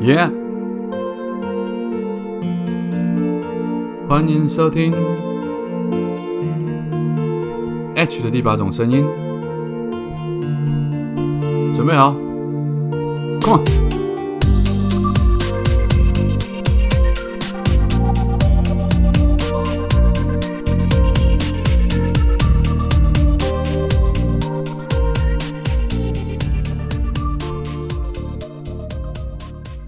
耶！欢迎收听 H 的第八种声音，准备好，Come on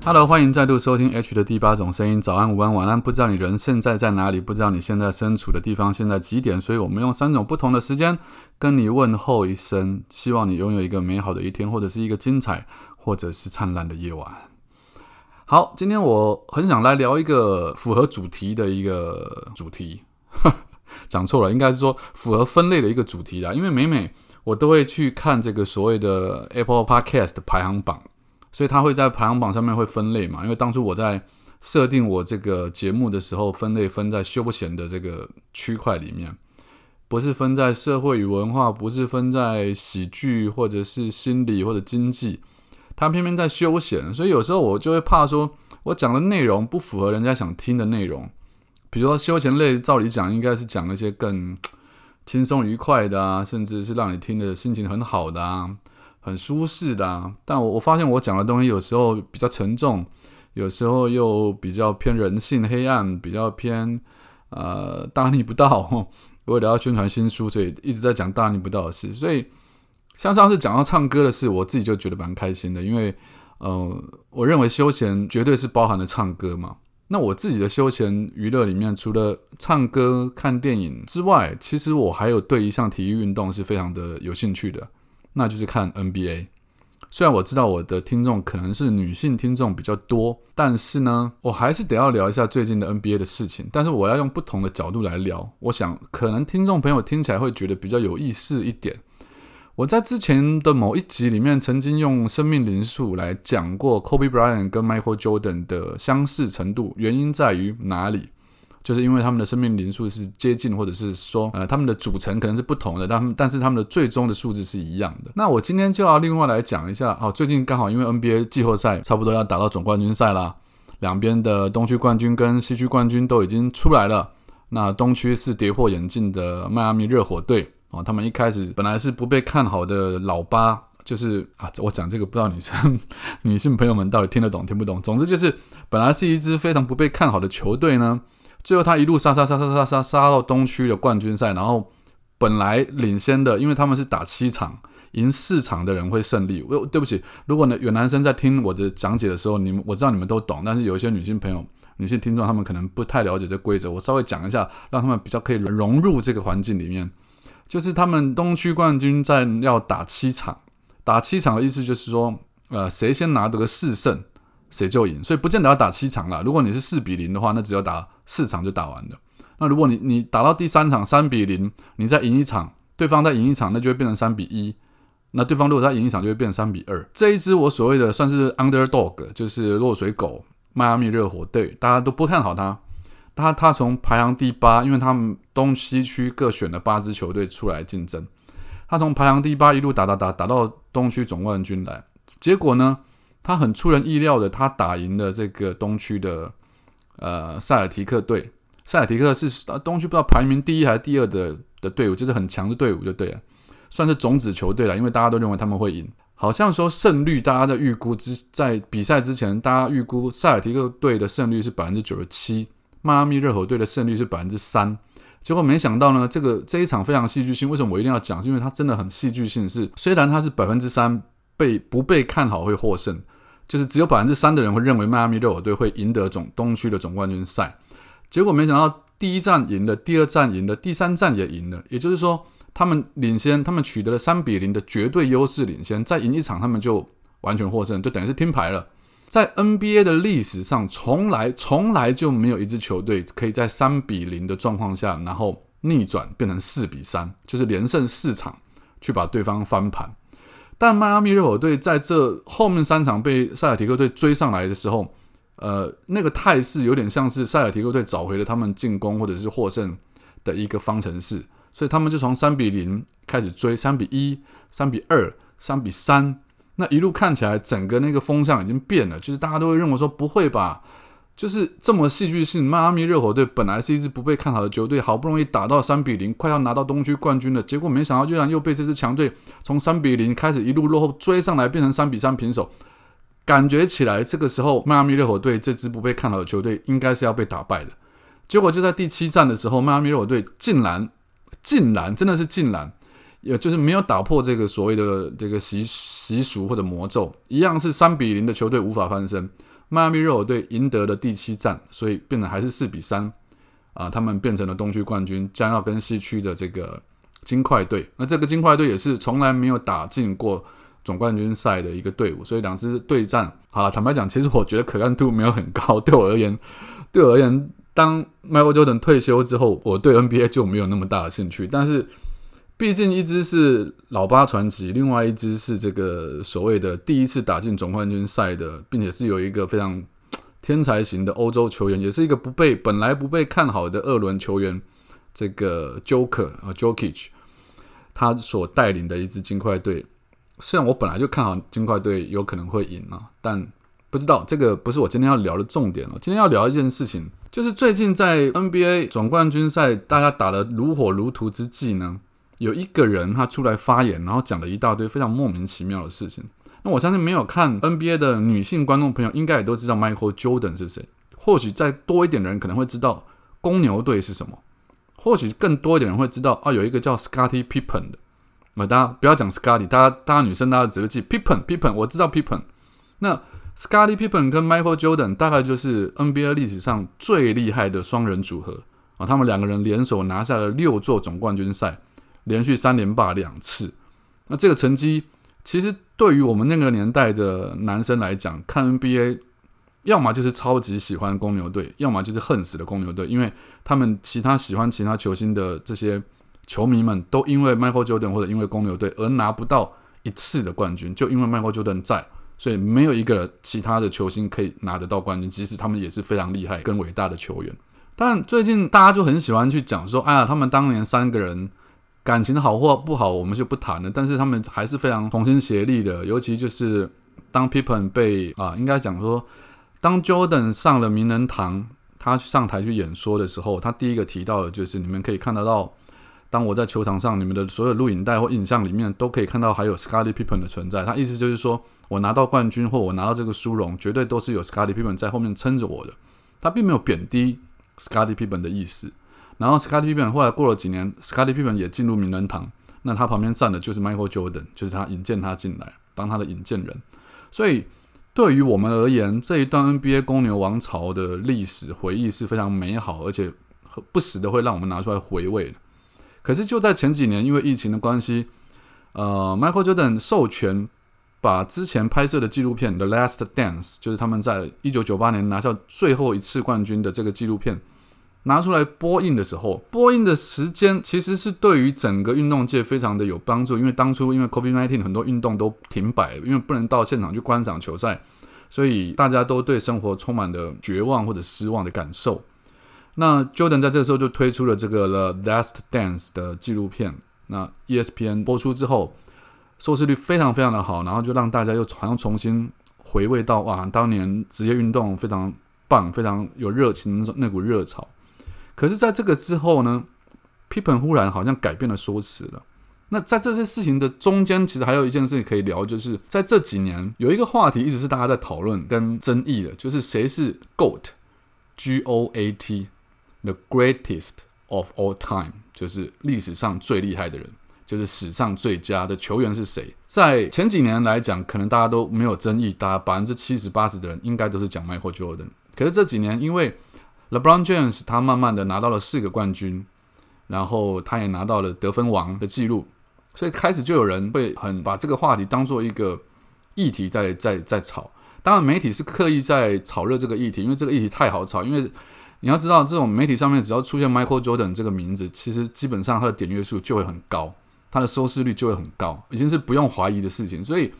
on！Hello，欢迎再度收听 H 的第八种声音。早安、午安、晚安，不知道你人现在在哪里，不知道你现在身处的地方现在几点，所以我们用三种不同的时间跟你问候一声，希望你拥有一个美好的一天，或者是一个精彩，或者是灿烂的夜晚。好，今天我很想来聊一个符合主题的一个主题，讲错了，应该是说符合分类的一个主题啦。因为每每我都会去看这个所谓的 Apple Podcast 排行榜。所以它会在排行榜上面会分类嘛？因为当初我在设定我这个节目的时候，分类分在休闲的这个区块里面，不是分在社会与文化，不是分在喜剧或者是心理或者经济，它偏偏在休闲。所以有时候我就会怕说，我讲的内容不符合人家想听的内容。比如说休闲类，照理讲应该是讲那些更轻松愉快的啊，甚至是让你听的心情很好的啊。很舒适的啊，但我我发现我讲的东西有时候比较沉重，有时候又比较偏人性黑暗，比较偏呃大逆不道。为了要宣传新书，所以一直在讲大逆不道的事。所以像上次讲到唱歌的事，我自己就觉得蛮开心的，因为呃，我认为休闲绝对是包含了唱歌嘛。那我自己的休闲娱乐里面，除了唱歌、看电影之外，其实我还有对一项体育运动是非常的有兴趣的。那就是看 NBA。虽然我知道我的听众可能是女性听众比较多，但是呢，我还是得要聊一下最近的 NBA 的事情。但是我要用不同的角度来聊，我想可能听众朋友听起来会觉得比较有意思一点。我在之前的某一集里面曾经用生命灵数来讲过 Kobe Bryant 跟 Michael Jordan 的相似程度，原因在于哪里？就是因为他们的生命灵数是接近，或者是说，呃，他们的组成可能是不同的，但但是他们的最终的数字是一样的。那我今天就要另外来讲一下，哦，最近刚好因为 NBA 季后赛差不多要打到总冠军赛啦，两边的东区冠军跟西区冠军都已经出来了。那东区是跌破眼镜的迈阿密热火队啊，他们一开始本来是不被看好的老八，就是啊，我讲这个不知道女生 女性朋友们到底听得懂听不懂。总之就是本来是一支非常不被看好的球队呢。最后他一路杀杀杀杀杀杀杀到东区的冠军赛，然后本来领先的，因为他们是打七场，赢四场的人会胜利。我对不起，如果呢有男生在听我的讲解的时候，你们我知道你们都懂，但是有一些女性朋友、女性听众，他们可能不太了解这规则，我稍微讲一下，让他们比较可以融入这个环境里面。就是他们东区冠军战要打七场，打七场的意思就是说，呃，谁先拿得个四胜。谁就赢，所以不见得要打七场了。如果你是四比零的话，那只要打四场就打完了。那如果你你打到第三场三比零，你再赢一场，对方再赢一场，那就会变成三比一。那对方如果再赢一场，就会变成三比二。这一支我所谓的算是 underdog，就是落水狗，迈阿密热火队，大家都不看好他。他他从排行第八，因为他们东西区各选了八支球队出来竞争，他从排行第八一路打打打打到东区总冠军来，结果呢？他很出人意料的，他打赢了这个东区的呃塞尔提克队。塞尔提克是东区不知道排名第一还是第二的的队伍，就是很强的队伍就对了，算是种子球队了。因为大家都认为他们会赢，好像说胜率大家的预估之在比赛之前，大家预估塞尔提克队的胜率是百分之九十七，迈阿密热火队的胜率是百分之三。结果没想到呢，这个这一场非常戏剧性。为什么我一定要讲？是因为它真的很戏剧性。是虽然它是百分之三被不被看好会获胜。就是只有百分之三的人会认为迈阿密热火队会赢得总东区的总冠军赛，结果没想到第一站赢了，第二站赢了，第三站也赢了。也就是说，他们领先，他们取得了三比零的绝对优势领先，再赢一场他们就完全获胜，就等于是听牌了。在 NBA 的历史上，从来从来就没有一支球队可以在三比零的状况下，然后逆转变成四比三，就是连胜四场去把对方翻盘。但迈阿密热火队在这后面三场被塞尔提克队追上来的时候，呃，那个态势有点像是塞尔提克队找回了他们进攻或者是获胜的一个方程式，所以他们就从三比零开始追，三比一、三比二、三比三，那一路看起来，整个那个风向已经变了，就是大家都会认为说不会吧，就是这么戏剧性。迈阿密热火队本来是一支不被看好的球队，好不容易打到三比零，快要拿到东区冠军了，结果没想到居然又被这支强队从三比零开始一路落后追上来，变成三比三平手。感觉起来，这个时候迈阿密热火队这支不被看好的球队应该是要被打败的。结果就在第七战的时候，迈阿密热火队竟然竟然真的是竟然。也就是没有打破这个所谓的这个习习俗或者魔咒，一样是三比零的球队无法翻身。迈阿密热火队赢得了第七战，所以变成还是四比三啊，他们变成了东区冠军，将要跟西区的这个金块队。那这个金块队也是从来没有打进过总冠军赛的一个队伍，所以两支对战，好了，坦白讲，其实我觉得可看度没有很高。对我而言，对我而言，当 Michael Jordan 退休之后，我对 NBA 就没有那么大的兴趣，但是。毕竟一支是老八传奇，另外一支是这个所谓的第一次打进总冠军赛的，并且是有一个非常天才型的欧洲球员，也是一个不被本来不被看好的二轮球员，这个 Joker 啊 Jokic，他所带领的一支金块队。虽然我本来就看好金块队有可能会赢啊，但不知道这个不是我今天要聊的重点了。今天要聊一件事情，就是最近在 NBA 总冠军赛大家打得如火如荼之际呢。有一个人他出来发言，然后讲了一大堆非常莫名其妙的事情。那我相信没有看 NBA 的女性观众朋友，应该也都知道 Michael Jordan 是谁。或许再多一点的人可能会知道公牛队是什么。或许更多一点人会知道啊，有一个叫 Scotty Pippen 的。啊，大家不要讲 Scotty，大家大家女生大家只会记 Pippen Pippen，我知道 Pippen。那 Scotty Pippen 跟 Michael Jordan 大概就是 NBA 历史上最厉害的双人组合啊，他们两个人联手拿下了六座总冠军赛。连续三连霸两次，那这个成绩其实对于我们那个年代的男生来讲，看 NBA，要么就是超级喜欢公牛队，要么就是恨死的公牛队，因为他们其他喜欢其他球星的这些球迷们都因为 Michael Jordan 或者因为公牛队而拿不到一次的冠军，就因为 Michael Jordan 在，所以没有一个其他的球星可以拿得到冠军，即使他们也是非常厉害跟伟大的球员。但最近大家就很喜欢去讲说，哎呀，他们当年三个人。感情好或不好，我们就不谈了。但是他们还是非常同心协力的。尤其就是当 Pippen 被啊，应该讲说，当 Jordan 上了名人堂，他上台去演说的时候，他第一个提到的就是你们可以看得到，当我在球场上，你们的所有录影带或影像里面都可以看到还有 Scottie Pippen 的存在。他意思就是说我拿到冠军或我拿到这个殊荣，绝对都是有 Scottie Pippen 在后面撑着我的。他并没有贬低 Scottie Pippen 的意思。然后，Scottie Pippen 后来过了几年，Scottie Pippen 也进入名人堂。那他旁边站的就是 Michael Jordan，就是他引荐他进来当他的引荐人。所以，对于我们而言，这一段 NBA 公牛王朝的历史回忆是非常美好，而且不时的会让我们拿出来回味。可是，就在前几年，因为疫情的关系，呃，Michael Jordan 授权把之前拍摄的纪录片《The Last Dance》，就是他们在一九九八年拿下最后一次冠军的这个纪录片。拿出来播映的时候，播映的时间其实是对于整个运动界非常的有帮助，因为当初因为 COVID-19 很多运动都停摆，因为不能到现场去观赏球赛，所以大家都对生活充满了绝望或者失望的感受。那 Jordan 在这个时候就推出了这个 The Last Dance 的纪录片，那 ESPN 播出之后，收视率非常非常的好，然后就让大家又好像重新回味到哇，当年职业运动非常棒，非常有热情那股热潮。可是，在这个之后呢，Pippen 忽然好像改变了说辞了。那在这些事情的中间，其实还有一件事情可以聊，就是在这几年有一个话题一直是大家在讨论跟争议的，就是谁是 GOAT，G O A T，the greatest of all time，就是历史上最厉害的人，就是史上最佳的球员是谁？在前几年来讲，可能大家都没有争议，大家百分之七十八十的人应该都是讲 Michael Jordan。可是这几年，因为 LeBron James 他慢慢的拿到了四个冠军，然后他也拿到了得分王的记录，所以开始就有人会很把这个话题当做一个议题在在在炒。当然媒体是刻意在炒热这个议题，因为这个议题太好炒。因为你要知道，这种媒体上面只要出现 Michael Jordan 这个名字，其实基本上它的点阅数就会很高，它的收视率就会很高，已经是不用怀疑的事情。所以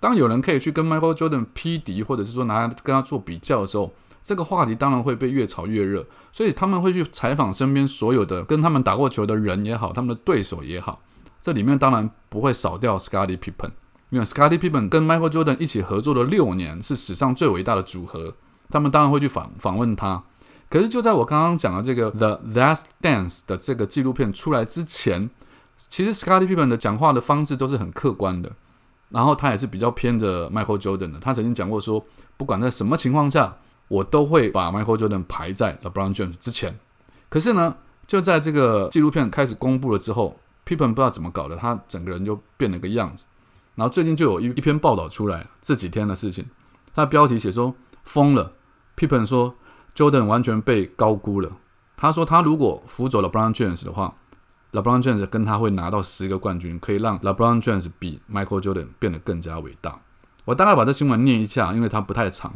当有人可以去跟 Michael Jordan 匹敌，或者是说拿跟他做比较的时候，这个话题当然会被越炒越热，所以他们会去采访身边所有的跟他们打过球的人也好，他们的对手也好，这里面当然不会少掉 Scottie Pippen，因为 Scottie Pippen 跟 Michael Jordan 一起合作了六年，是史上最伟大的组合。他们当然会去访访问他。可是就在我刚刚讲的这个《The Last Dance》的这个纪录片出来之前，其实 Scottie Pippen 的讲话的方式都是很客观的。然后他也是比较偏着 Michael Jordan 的。他曾经讲过说，不管在什么情况下，我都会把 Michael Jordan 排在 LeBron James 之前。可是呢，就在这个纪录片开始公布了之后，Pippen 不知道怎么搞的，他整个人就变了个样子。然后最近就有一一篇报道出来，这几天的事情，他的标题写说疯了。Pippen 说 Jordan 完全被高估了。他说他如果辅佐了 LeBron James 的话。LeBron James 跟他会拿到十个冠军，可以让 LeBron James 比 Michael Jordan 变得更加伟大。我大概把这新闻念一下，因为它不太长。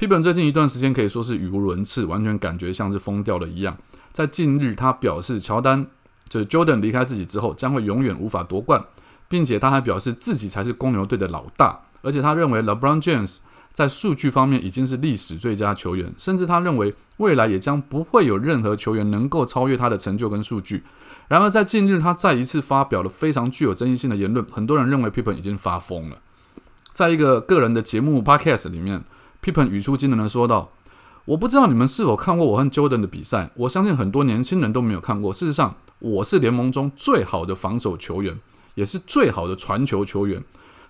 Pippen 最近一段时间可以说是语无伦次，完全感觉像是疯掉了一样。在近日，他表示乔丹就是 Jordan 离开自己之后，将会永远无法夺冠，并且他还表示自己才是公牛队的老大，而且他认为 LeBron James 在数据方面已经是历史最佳球员，甚至他认为未来也将不会有任何球员能够超越他的成就跟数据。然而，在近日，他再一次发表了非常具有争议性的言论。很多人认为 Pippen 已经发疯了。在一个个人的节目 Podcast 里面，Pippen 语出惊人的说道：“我不知道你们是否看过我和 Jordan 的比赛，我相信很多年轻人都没有看过。事实上，我是联盟中最好的防守球员，也是最好的传球球员。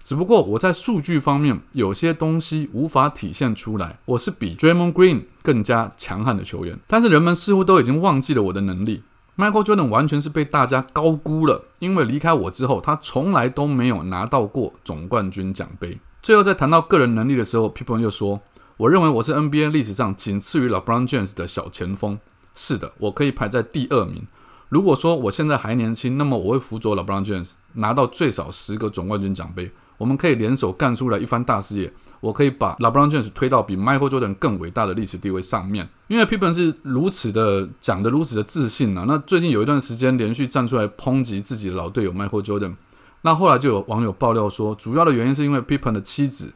只不过我在数据方面有些东西无法体现出来。我是比 Draymond Green 更加强悍的球员，但是人们似乎都已经忘记了我的能力。” Michael Jordan 完全是被大家高估了，因为离开我之后，他从来都没有拿到过总冠军奖杯。最后在谈到个人能力的时候，People 又说：“我认为我是 NBA 历史上仅次于 LeBron James 的小前锋。是的，我可以排在第二名。如果说我现在还年轻，那么我会辅佐 LeBron James 拿到最少十个总冠军奖杯。我们可以联手干出来一番大事业。”我可以把 LeBron James 推到比 Michael Jordan 更伟大的历史地位上面，因为 Pippen 是如此的讲的如此的自信啊。那最近有一段时间连续站出来抨击自己的老队友 Michael Jordan，那后来就有网友爆料说，主要的原因是因为 Pippen 的妻子，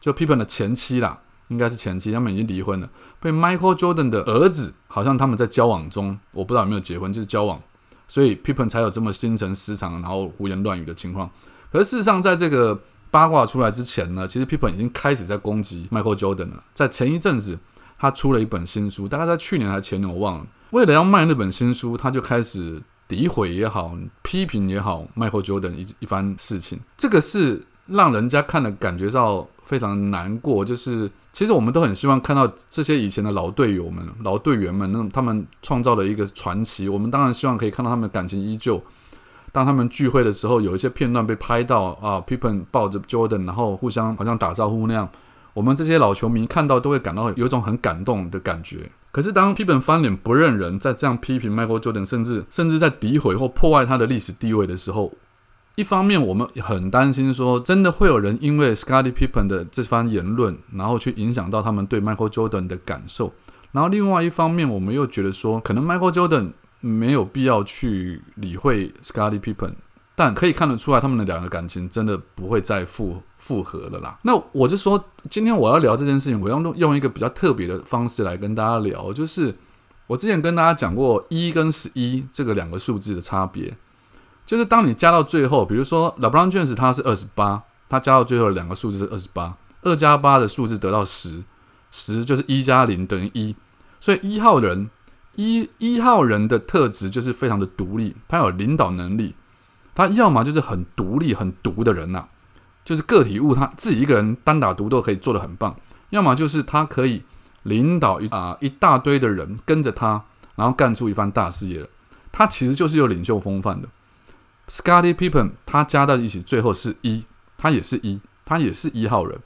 就 Pippen 的前妻啦，应该是前妻，他们已经离婚了，被 Michael Jordan 的儿子好像他们在交往中，我不知道有没有结婚，就是交往，所以 Pippen 才有这么心神失常，然后胡言乱语的情况。可是事实上，在这个八卦出来之前呢，其实 Pippen 已经开始在攻击 Michael Jordan 了。在前一阵子，他出了一本新书，大概在去年还是前年，我忘了。为了要卖那本新书，他就开始诋毁也好，批评也好，Michael Jordan 一一番事情。这个是让人家看了感觉到非常难过。就是其实我们都很希望看到这些以前的老队友们、老队员们，那他们创造了一个传奇。我们当然希望可以看到他们的感情依旧。当他们聚会的时候，有一些片段被拍到啊，Pippen 抱着 Jordan，然后互相好像打招呼那样，我们这些老球迷看到都会感到有一种很感动的感觉。可是当皮蓬翻脸不认人，在这样批评 Michael Jordan，甚至甚至在诋毁或破坏他的历史地位的时候，一方面我们很担心说，真的会有人因为 Scottie Pippen 的这番言论，然后去影响到他们对 Michael Jordan 的感受。然后另外一方面，我们又觉得说，可能 Michael Jordan。没有必要去理会 Scottie Pippen，但可以看得出来，他们的两个感情真的不会再复复合了啦。那我就说，今天我要聊这件事情，我要用用一个比较特别的方式来跟大家聊，就是我之前跟大家讲过一跟十一这个两个数字的差别，就是当你加到最后，比如说 LeBron James 他是二十八，他加到最后两个数字是二十八，二加八的数字得到十，十就是一加零等于一，所以一号人。一一号人的特质就是非常的独立，他有领导能力，他要么就是很独立、很独的人呐，就是个体物，他自己一个人单打独斗可以做得很棒；要么就是他可以领导一啊一大堆的人跟着他，然后干出一番大事业。他其实就是有领袖风范的。Scotty Pippen 他加到一起最后是一，他也是一，他也是一号人，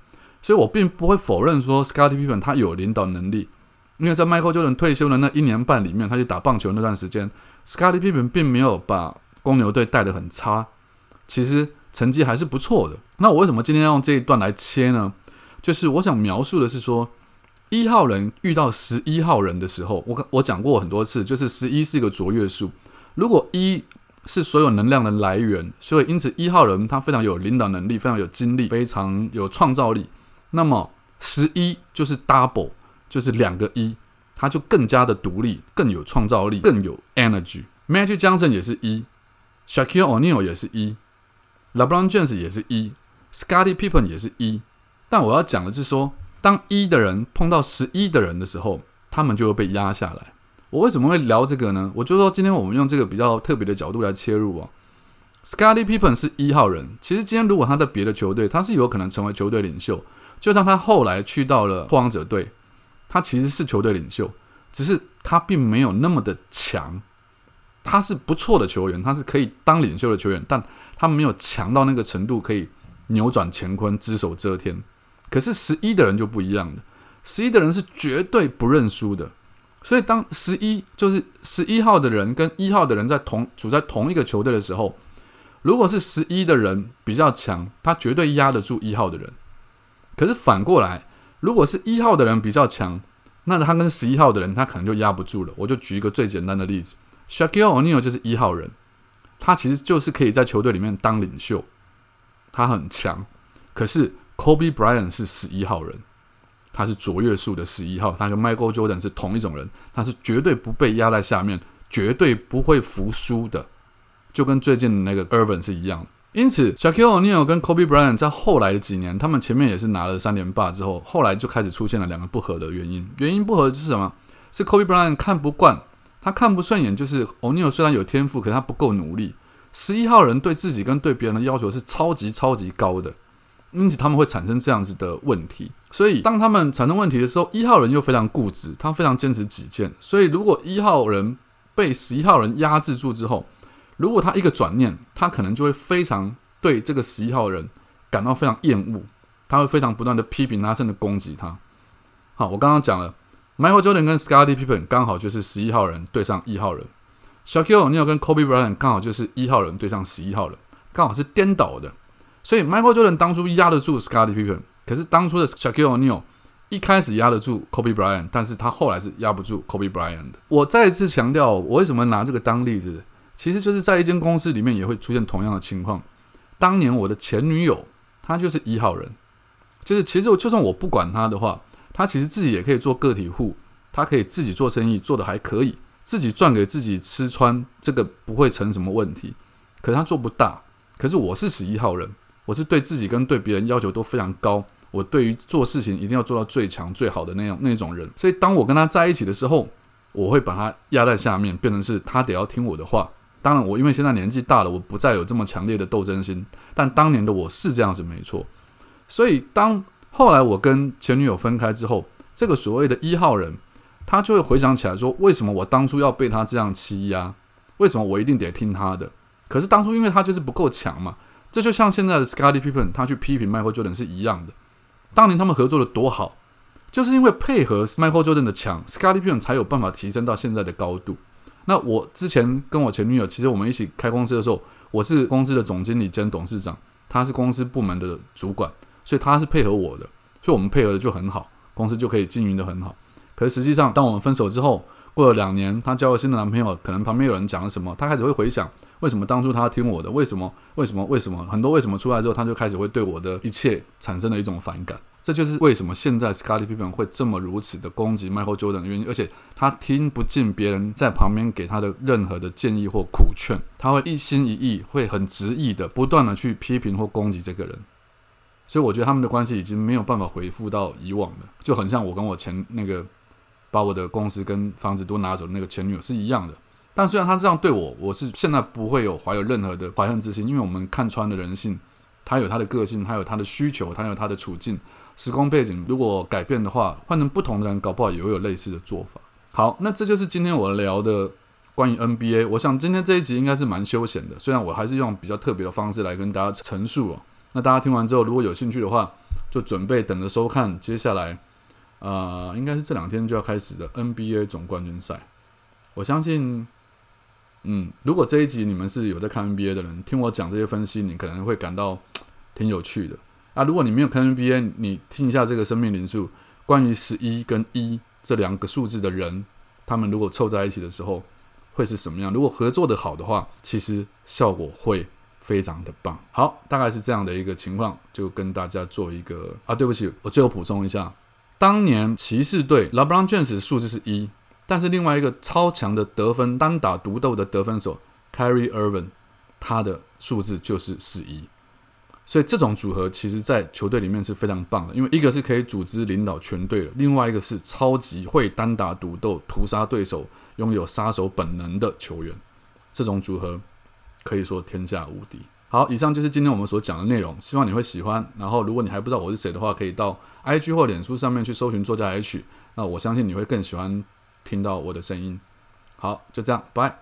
所以我并不会否认说 Scotty Pippen 他有领导能力。因为在 Michael Jordan 退休的那一年半里面，他去打棒球那段时间，Scotty Pippen 并没有把公牛队带的很差，其实成绩还是不错的。那我为什么今天要用这一段来切呢？就是我想描述的是说，一号人遇到十一号人的时候，我我讲过很多次，就是十一是一个卓越数。如果一是所有能量的来源，所以因此一号人他非常有领导能力，非常有精力，非常有创造力。那么十一就是 double。就是两个一，他就更加的独立，更有创造力，更有 energy。Magic Johnson 也是一，Shaquille O'Neal 也是一，LeBron James 也是一，Scotty Pippen 也是一，但我要讲的是说，当一的人碰到十一的人的时候，他们就会被压下来。我为什么会聊这个呢？我就说今天我们用这个比较特别的角度来切入哦。Scotty Pippen 是一号人，其实今天如果他在别的球队，他是有可能成为球队领袖。就像他后来去到了拓荒者队，他其实是球队领袖，只是他并没有那么的强。他是不错的球员，他是可以当领袖的球员，但他没有强到那个程度可以扭转乾坤、只手遮天。可是十一的人就不一样了，十一的人是绝对不认输的。所以当十一就是十一号的人跟一号的人在同处在同一个球队的时候，如果是十一的人比较强，他绝对压得住一号的人。可是反过来，如果是一号的人比较强，那他跟十一号的人他可能就压不住了。我就举一个最简单的例子，Shaquille O'Neal 就是一号人，他其实就是可以在球队里面当领袖，他很强。可是 Kobe Bryant 是十一号人，他是卓越数的十一号，他跟 Michael Jordan 是同一种人，他是绝对不被压在下面，绝对不会服输的，就跟最近的那个 Irvin 是一样的。因此，Shaquille O'Neal 跟 Kobe Bryant 在后来的几年，他们前面也是拿了三连霸之后，后来就开始出现了两个不合的原因。原因不合就是什么？是 Kobe Bryant 看不惯，他看不顺眼，就是 O'Neal 虽然有天赋，可是他不够努力。十一号人对自己跟对别人的要求是超级超级高的，因此他们会产生这样子的问题。所以当他们产生问题的时候，一号人又非常固执，他非常坚持己见。所以如果一号人被十一号人压制住之后，如果他一个转念，他可能就会非常对这个十一号人感到非常厌恶，他会非常不断的批评他，甚至攻击他。好，我刚刚讲了，Michael Jordan 跟 Scottie Pippen 刚好就是十一号人对上一号人，Shaquille O'Neal 跟 Kobe Bryant 刚好就是一号人对上十一号人，刚好是颠倒的。所以 Michael Jordan 当初压得住 Scottie Pippen，可是当初的 Shaquille O'Neal 一开始压得住 Kobe Bryant，但是他后来是压不住 Kobe Bryant 的。我再一次强调，我为什么拿这个当例子？其实就是在一间公司里面也会出现同样的情况。当年我的前女友，她就是一号人，就是其实我就算我不管她的话，他其实自己也可以做个体户，他可以自己做生意，做的还可以，自己赚给自己吃穿，这个不会成什么问题。可是他做不大。可是我是十一号人，我是对自己跟对别人要求都非常高，我对于做事情一定要做到最强最好的那样那种人。所以当我跟他在一起的时候，我会把他压在下面，变成是他得要听我的话。当然，我因为现在年纪大了，我不再有这么强烈的斗争心。但当年的我是这样子，没错。所以，当后来我跟前女友分开之后，这个所谓的一号人，他就会回想起来说：为什么我当初要被他这样欺压？为什么我一定得听他的？可是当初因为他就是不够强嘛。这就像现在的 Scottie Pippen，他去批评 Michael Jordan 是一样的。当年他们合作的多好，就是因为配合 Michael Jordan 的强，Scottie Pippen 才有办法提升到现在的高度。那我之前跟我前女友，其实我们一起开公司的时候，我是公司的总经理兼董事长，他是公司部门的主管，所以他是配合我的，所以我们配合的就很好，公司就可以经营的很好。可是实际上，当我们分手之后，过了两年，她交了新的男朋友，可能旁边有人讲了什么，她开始会回想，为什么当初她听我的？为什么？为什么？为什么？很多为什么出来之后，她就开始会对我的一切产生了一种反感。这就是为什么现在 Scotty Pippen 会这么如此的攻击 Michael Jordan 的原因，而且他听不进别人在旁边给他的任何的建议或苦劝，他会一心一意，会很执意的不断的去批评或攻击这个人。所以我觉得他们的关系已经没有办法恢复到以往了，就很像我跟我前那个把我的公司跟房子都拿走的那个前女友是一样的。但虽然他这样对我，我是现在不会有怀有任何的怀恨之心，因为我们看穿了人性，他有他的个性，他有他的需求，他有他的处境。时空背景如果改变的话，换成不同的人，搞不好也会有类似的做法。好，那这就是今天我聊的关于 NBA。我想今天这一集应该是蛮休闲的，虽然我还是用比较特别的方式来跟大家陈述哦。那大家听完之后，如果有兴趣的话，就准备等着收看接下来，呃，应该是这两天就要开始的 NBA 总冠军赛。我相信，嗯，如果这一集你们是有在看 NBA 的人，听我讲这些分析，你可能会感到 挺有趣的。啊，如果你没有看 NBA，你听一下这个生命灵数，关于十一跟一这两个数字的人，他们如果凑在一起的时候会是什么样？如果合作的好的话，其实效果会非常的棒。好，大概是这样的一个情况，就跟大家做一个啊，对不起，我最后补充一下，当年骑士队 LeBron James 数字是一，但是另外一个超强的得分单打独斗的得分手 Carry Irvin，他的数字就是十一。所以这种组合其实，在球队里面是非常棒的，因为一个是可以组织领导全队的，另外一个是超级会单打独斗、屠杀对手、拥有杀手本能的球员。这种组合可以说天下无敌。好，以上就是今天我们所讲的内容，希望你会喜欢。然后，如果你还不知道我是谁的话，可以到 IG 或脸书上面去搜寻作家 H。那我相信你会更喜欢听到我的声音。好，就这样，拜。